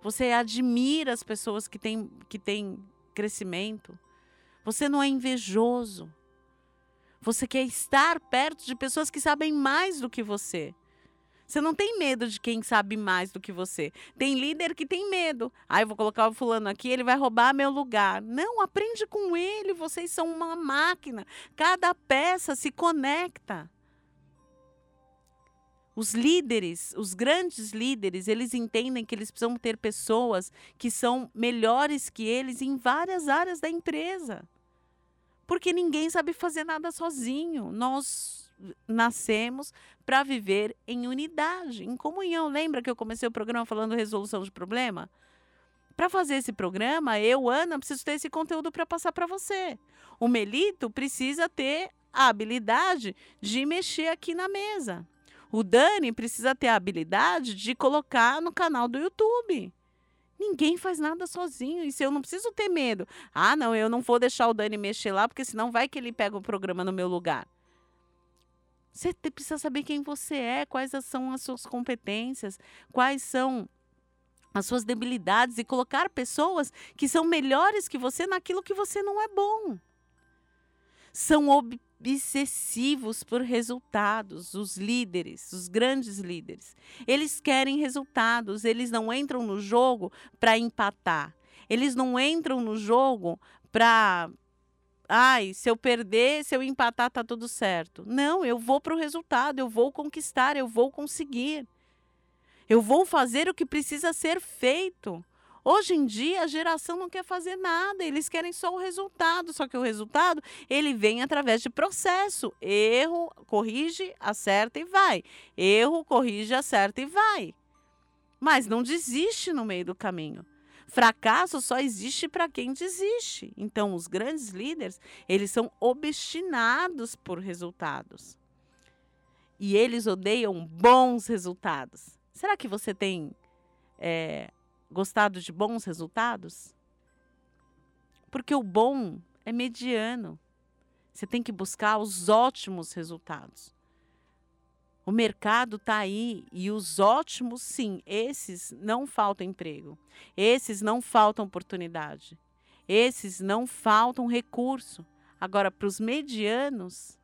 Você admira as pessoas que têm, que têm crescimento. Você não é invejoso. Você quer estar perto de pessoas que sabem mais do que você. Você não tem medo de quem sabe mais do que você. Tem líder que tem medo. Ah, eu vou colocar o fulano aqui, ele vai roubar meu lugar. Não, aprende com ele. Vocês são uma máquina. Cada peça se conecta. Os líderes, os grandes líderes, eles entendem que eles precisam ter pessoas que são melhores que eles em várias áreas da empresa. Porque ninguém sabe fazer nada sozinho. Nós nascemos para viver em unidade, em comunhão. Lembra que eu comecei o programa falando resolução de problema? Para fazer esse programa, eu, Ana, preciso ter esse conteúdo para passar para você. O Melito precisa ter a habilidade de mexer aqui na mesa. O Dani precisa ter a habilidade de colocar no canal do YouTube. Ninguém faz nada sozinho. Se eu não preciso ter medo. Ah, não, eu não vou deixar o Dani mexer lá, porque senão vai que ele pega o programa no meu lugar. Você precisa saber quem você é, quais são as suas competências, quais são as suas debilidades e colocar pessoas que são melhores que você naquilo que você não é bom. São obsessivos por resultados, os líderes, os grandes líderes. Eles querem resultados, eles não entram no jogo para empatar. Eles não entram no jogo para ai, se eu perder, se eu empatar, tá tudo certo. Não, eu vou para o resultado, eu vou conquistar, eu vou conseguir. Eu vou fazer o que precisa ser feito. Hoje em dia, a geração não quer fazer nada, eles querem só o resultado. Só que o resultado, ele vem através de processo. Erro, corrige, acerta e vai. Erro, corrige, acerta e vai. Mas não desiste no meio do caminho. Fracasso só existe para quem desiste. Então, os grandes líderes, eles são obstinados por resultados. E eles odeiam bons resultados. Será que você tem é, gostado de bons resultados? Porque o bom é mediano. Você tem que buscar os ótimos resultados. O mercado está aí e os ótimos, sim, esses não faltam emprego, esses não faltam oportunidade, esses não faltam recurso. Agora, para os medianos,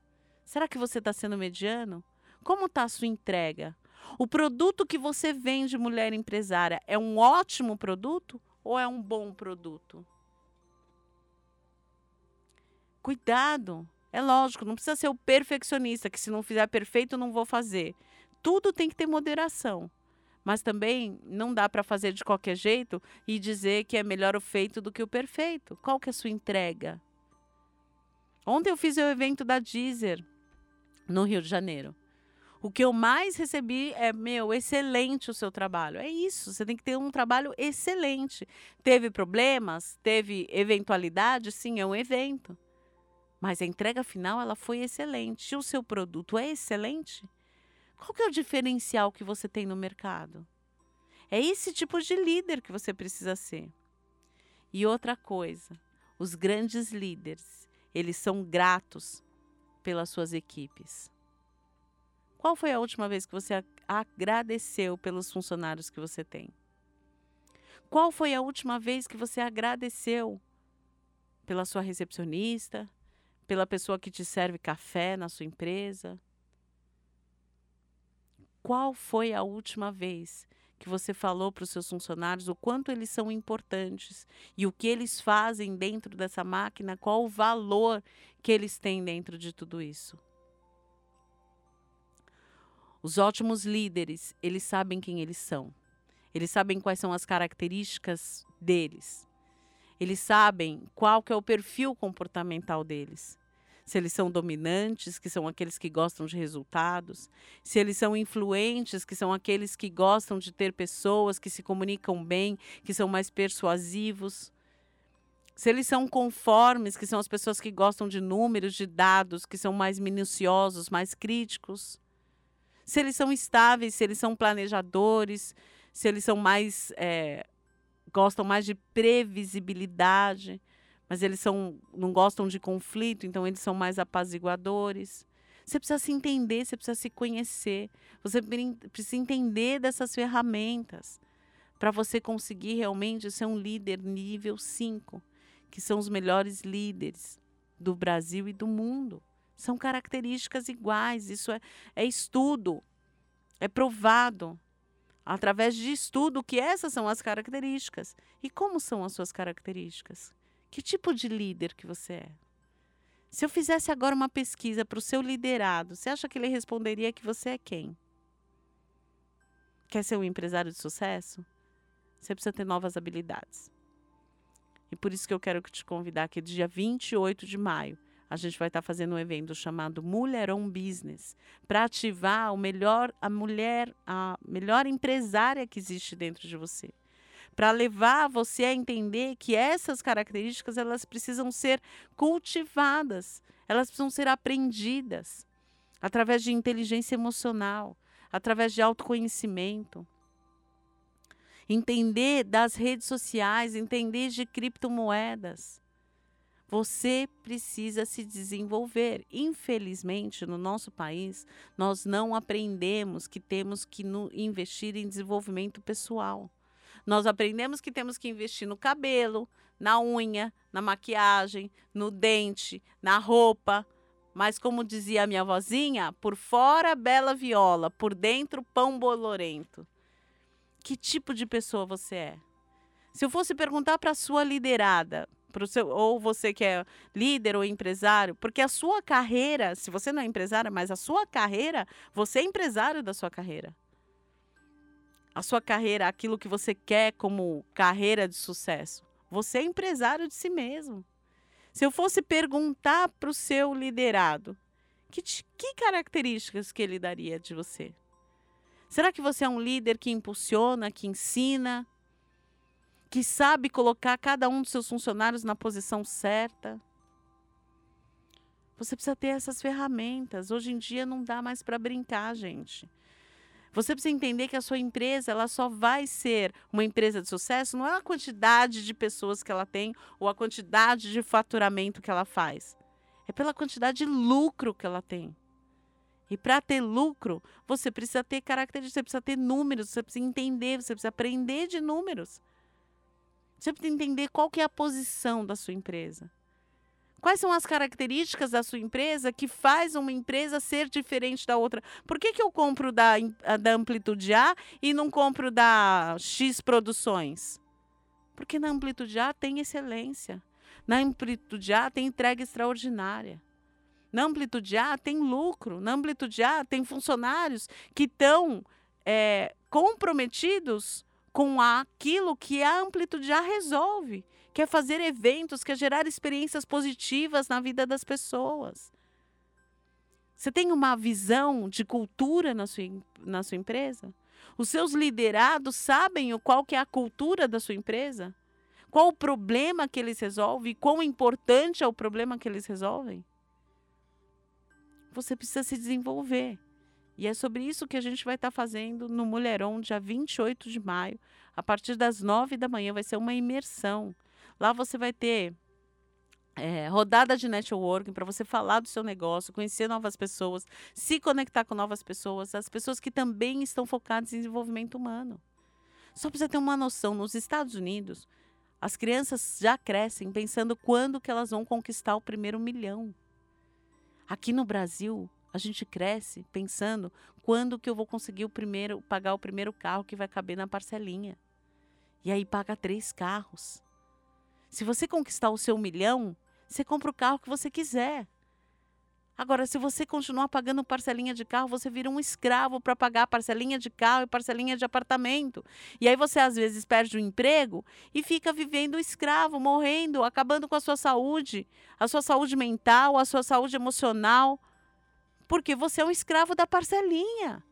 será que você está sendo mediano? Como está a sua entrega? O produto que você vende, mulher empresária, é um ótimo produto ou é um bom produto? Cuidado. É lógico, não precisa ser o perfeccionista, que se não fizer perfeito, não vou fazer. Tudo tem que ter moderação. Mas também não dá para fazer de qualquer jeito e dizer que é melhor o feito do que o perfeito. Qual que é a sua entrega? Ontem eu fiz o evento da Deezer no Rio de Janeiro. O que eu mais recebi é, meu, excelente o seu trabalho. É isso, você tem que ter um trabalho excelente. Teve problemas? Teve eventualidade? Sim, é um evento. Mas a entrega final ela foi excelente. O seu produto é excelente? Qual que é o diferencial que você tem no mercado? É esse tipo de líder que você precisa ser. E outra coisa, os grandes líderes, eles são gratos pelas suas equipes. Qual foi a última vez que você agradeceu pelos funcionários que você tem? Qual foi a última vez que você agradeceu pela sua recepcionista, pela pessoa que te serve café na sua empresa? Qual foi a última vez que você falou para os seus funcionários o quanto eles são importantes e o que eles fazem dentro dessa máquina, qual o valor que eles têm dentro de tudo isso? Os ótimos líderes, eles sabem quem eles são. Eles sabem quais são as características deles. Eles sabem qual que é o perfil comportamental deles. Se eles são dominantes, que são aqueles que gostam de resultados, se eles são influentes, que são aqueles que gostam de ter pessoas que se comunicam bem, que são mais persuasivos. Se eles são conformes, que são as pessoas que gostam de números, de dados, que são mais minuciosos, mais críticos se eles são estáveis, se eles são planejadores, se eles são mais. É, gostam mais de previsibilidade, mas eles são, não gostam de conflito, então eles são mais apaziguadores. Você precisa se entender, você precisa se conhecer, você precisa entender dessas ferramentas para você conseguir realmente ser um líder nível 5, que são os melhores líderes do Brasil e do mundo. São características iguais, isso é, é estudo, é provado através de estudo que essas são as características. E como são as suas características? Que tipo de líder que você é? Se eu fizesse agora uma pesquisa para o seu liderado, você acha que ele responderia que você é quem? Quer ser um empresário de sucesso? Você precisa ter novas habilidades. E por isso que eu quero te convidar aqui dia 28 de maio a gente vai estar tá fazendo um evento chamado Mulher on Business para ativar o melhor a mulher a melhor empresária que existe dentro de você para levar você a entender que essas características elas precisam ser cultivadas, elas precisam ser aprendidas através de inteligência emocional, através de autoconhecimento. Entender das redes sociais, entender de criptomoedas. Você precisa se desenvolver. Infelizmente, no nosso país, nós não aprendemos que temos que investir em desenvolvimento pessoal. Nós aprendemos que temos que investir no cabelo, na unha, na maquiagem, no dente, na roupa. Mas, como dizia a minha vozinha, por fora bela viola, por dentro pão bolorento. Que tipo de pessoa você é? Se eu fosse perguntar para a sua liderada, pro seu, ou você que é líder ou empresário, porque a sua carreira, se você não é empresário, mas a sua carreira, você é empresário da sua carreira a sua carreira, aquilo que você quer como carreira de sucesso. Você é empresário de si mesmo. Se eu fosse perguntar para o seu liderado, que, que características que ele daria de você? Será que você é um líder que impulsiona, que ensina, que sabe colocar cada um dos seus funcionários na posição certa? Você precisa ter essas ferramentas. Hoje em dia não dá mais para brincar, gente. Você precisa entender que a sua empresa ela só vai ser uma empresa de sucesso não é a quantidade de pessoas que ela tem ou a quantidade de faturamento que ela faz. É pela quantidade de lucro que ela tem. E para ter lucro, você precisa ter características, você precisa ter números, você precisa entender, você precisa aprender de números. Você precisa entender qual que é a posição da sua empresa. Quais são as características da sua empresa que faz uma empresa ser diferente da outra? Por que, que eu compro da, da Amplitude A e não compro da X Produções? Porque na Amplitude A tem excelência. Na Amplitude A tem entrega extraordinária. Na Amplitude A tem lucro. Na Amplitude A tem funcionários que estão é, comprometidos com aquilo que a Amplitude A resolve quer fazer eventos, quer gerar experiências positivas na vida das pessoas. Você tem uma visão de cultura na sua, na sua empresa? Os seus liderados sabem o qual que é a cultura da sua empresa? Qual o problema que eles resolvem? Quão importante é o problema que eles resolvem? Você precisa se desenvolver. E é sobre isso que a gente vai estar fazendo no Mulheron, dia 28 de maio, a partir das 9 da manhã. Vai ser uma imersão. Lá você vai ter é, rodada de networking para você falar do seu negócio, conhecer novas pessoas, se conectar com novas pessoas, as pessoas que também estão focadas em desenvolvimento humano. Só para você ter uma noção, nos Estados Unidos, as crianças já crescem pensando quando que elas vão conquistar o primeiro milhão. Aqui no Brasil, a gente cresce pensando quando que eu vou conseguir o primeiro, pagar o primeiro carro que vai caber na parcelinha. E aí paga três carros. Se você conquistar o seu milhão, você compra o carro que você quiser. Agora, se você continuar pagando parcelinha de carro, você vira um escravo para pagar parcelinha de carro e parcelinha de apartamento. E aí você às vezes perde o emprego e fica vivendo escravo, morrendo, acabando com a sua saúde, a sua saúde mental, a sua saúde emocional, porque você é um escravo da parcelinha.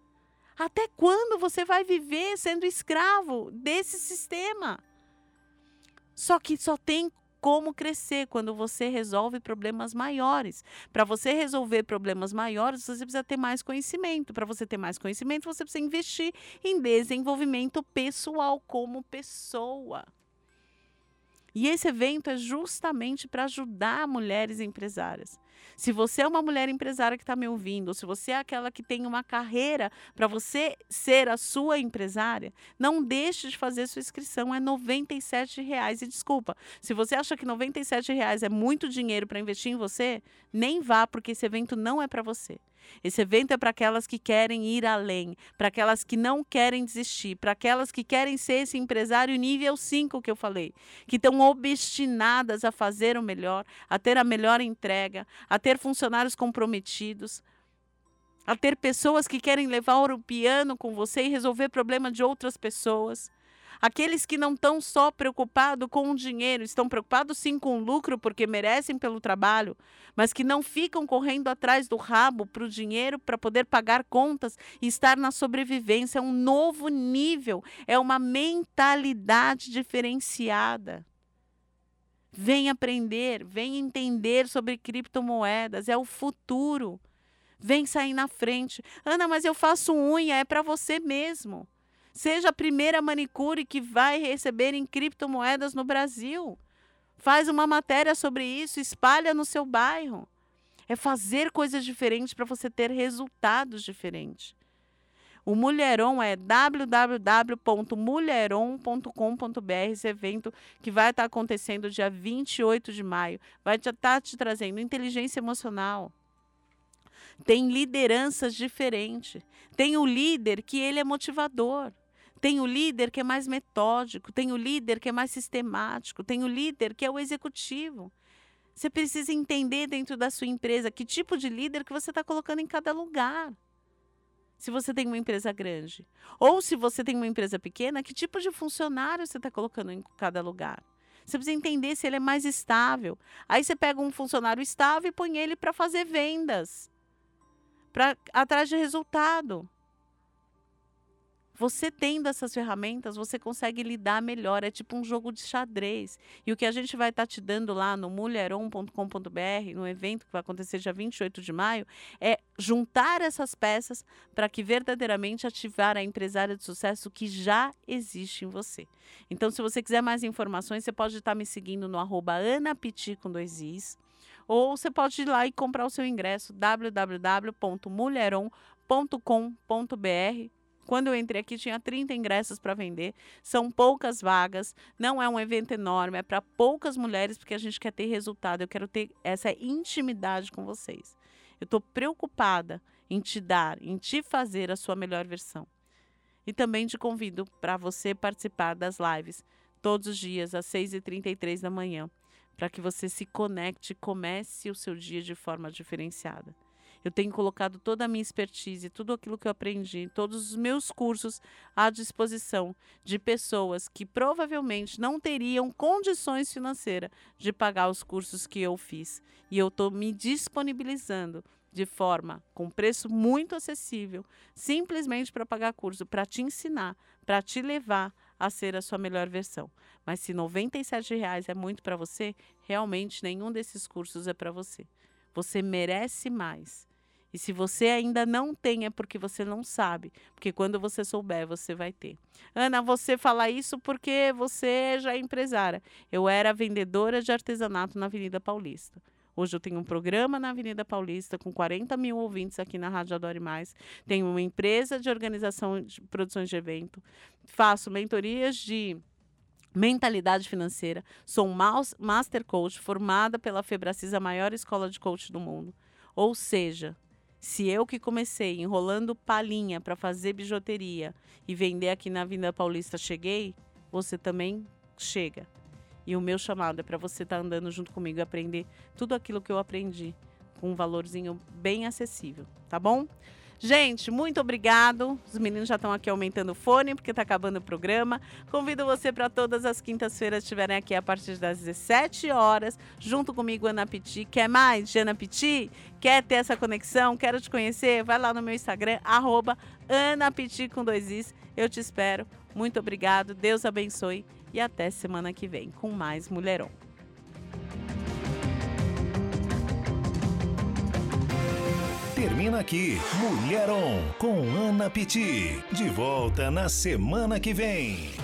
Até quando você vai viver sendo escravo desse sistema? Só que só tem como crescer quando você resolve problemas maiores. Para você resolver problemas maiores, você precisa ter mais conhecimento. Para você ter mais conhecimento, você precisa investir em desenvolvimento pessoal como pessoa. E esse evento é justamente para ajudar mulheres empresárias. Se você é uma mulher empresária que está me ouvindo, ou se você é aquela que tem uma carreira para você ser a sua empresária, não deixe de fazer sua inscrição, é 97 reais. E desculpa, se você acha que 97 reais é muito dinheiro para investir em você, nem vá, porque esse evento não é para você. Esse evento é para aquelas que querem ir além, para aquelas que não querem desistir, para aquelas que querem ser esse empresário nível 5 que eu falei, que estão obstinadas a fazer o melhor, a ter a melhor entrega, a ter funcionários comprometidos, a ter pessoas que querem levar o piano com você e resolver problema de outras pessoas, Aqueles que não estão só preocupados com o dinheiro, estão preocupados sim com o lucro, porque merecem pelo trabalho, mas que não ficam correndo atrás do rabo para o dinheiro para poder pagar contas e estar na sobrevivência. É um novo nível, é uma mentalidade diferenciada. Vem aprender, vem entender sobre criptomoedas, é o futuro. Vem sair na frente. Ana, mas eu faço unha, é para você mesmo. Seja a primeira manicure que vai receber em criptomoedas no Brasil. Faz uma matéria sobre isso, espalha no seu bairro. É fazer coisas diferentes para você ter resultados diferentes. O Mulheron é www.mulheron.com.br, esse evento que vai estar acontecendo dia 28 de maio. Vai estar tá te trazendo inteligência emocional. Tem lideranças diferentes. Tem o líder que ele é motivador. Tem o líder que é mais metódico, tem o líder que é mais sistemático, tem o líder que é o executivo. Você precisa entender dentro da sua empresa que tipo de líder que você está colocando em cada lugar se você tem uma empresa grande. Ou se você tem uma empresa pequena, que tipo de funcionário você está colocando em cada lugar. Você precisa entender se ele é mais estável. Aí você pega um funcionário estável e põe ele para fazer vendas, para atrás de resultado. Você tendo essas ferramentas, você consegue lidar melhor. É tipo um jogo de xadrez. E o que a gente vai estar tá te dando lá no mulheron.com.br, no evento que vai acontecer dia 28 de maio, é juntar essas peças para que verdadeiramente ativar a empresária de sucesso que já existe em você. Então, se você quiser mais informações, você pode estar tá me seguindo no arroba anapiti com dois is. Ou você pode ir lá e comprar o seu ingresso www.mulheron.com.br quando eu entrei aqui, tinha 30 ingressos para vender. São poucas vagas, não é um evento enorme, é para poucas mulheres, porque a gente quer ter resultado. Eu quero ter essa intimidade com vocês. Eu estou preocupada em te dar, em te fazer a sua melhor versão. E também te convido para você participar das lives todos os dias, às 6h33 da manhã, para que você se conecte e comece o seu dia de forma diferenciada. Eu tenho colocado toda a minha expertise, tudo aquilo que eu aprendi, todos os meus cursos à disposição de pessoas que provavelmente não teriam condições financeiras de pagar os cursos que eu fiz. E eu estou me disponibilizando de forma com preço muito acessível, simplesmente para pagar curso, para te ensinar, para te levar a ser a sua melhor versão. Mas se 97 reais é muito para você, realmente nenhum desses cursos é para você. Você merece mais. E se você ainda não tem, é porque você não sabe. Porque quando você souber, você vai ter. Ana, você fala isso porque você já é empresária. Eu era vendedora de artesanato na Avenida Paulista. Hoje eu tenho um programa na Avenida Paulista com 40 mil ouvintes aqui na Rádio Adore Mais. Tenho uma empresa de organização de produções de evento. Faço mentorias de mentalidade financeira. Sou master coach formada pela Febracis, a maior escola de coach do mundo. Ou seja, se eu que comecei enrolando palhinha para fazer bijuteria e vender aqui na Avenida Paulista cheguei, você também chega. E o meu chamado é para você estar tá andando junto comigo e aprender tudo aquilo que eu aprendi com um valorzinho bem acessível, tá bom? Gente, muito obrigado. Os meninos já estão aqui aumentando o fone porque está acabando o programa. Convido você para todas as quintas-feiras estiverem aqui a partir das 17 horas, junto comigo, Ana Piti. Quer mais de Ana Piti? Quer ter essa conexão? Quero te conhecer? Vai lá no meu Instagram, arroba Ana Piti com dois is. Eu te espero. Muito obrigado. Deus abençoe e até semana que vem com mais Mulherão. Termina aqui Mulher On com Ana Piti. De volta na semana que vem.